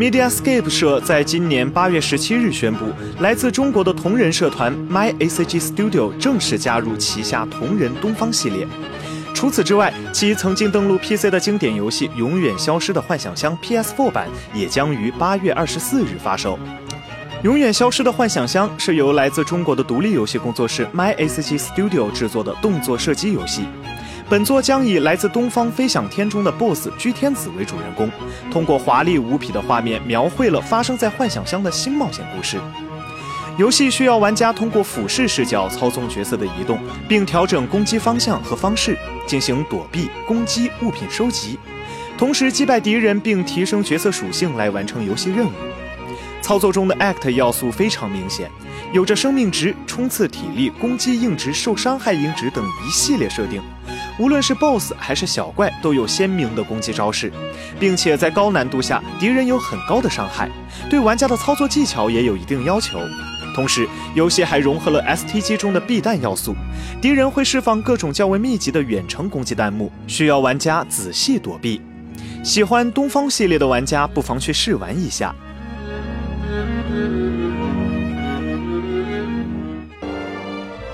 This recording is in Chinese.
Mediascape 社在今年八月十七日宣布，来自中国的同人社团 My ACG Studio 正式加入旗下同人东方系列。除此之外，其曾经登陆 PC 的经典游戏《永远消失的幻想乡》PS4 版也将于八月二十四日发售。《永远消失的幻想乡》是由来自中国的独立游戏工作室 My ACG Studio 制作的动作射击游戏。本作将以来自东方飞翔天中的 BOSS 居天子为主人公，通过华丽无匹的画面，描绘了发生在幻想乡的新冒险故事。游戏需要玩家通过俯视视角操纵角色的移动，并调整攻击方向和方式，进行躲避、攻击、物品收集，同时击败敌人并提升角色属性来完成游戏任务。操作中的 Act 要素非常明显，有着生命值、冲刺体力、攻击硬值、受伤害硬值等一系列设定。无论是 BOSS 还是小怪，都有鲜明的攻击招式，并且在高难度下，敌人有很高的伤害，对玩家的操作技巧也有一定要求。同时，游戏还融合了 STG 中的避弹要素，敌人会释放各种较为密集的远程攻击弹幕，需要玩家仔细躲避。喜欢东方系列的玩家不妨去试玩一下。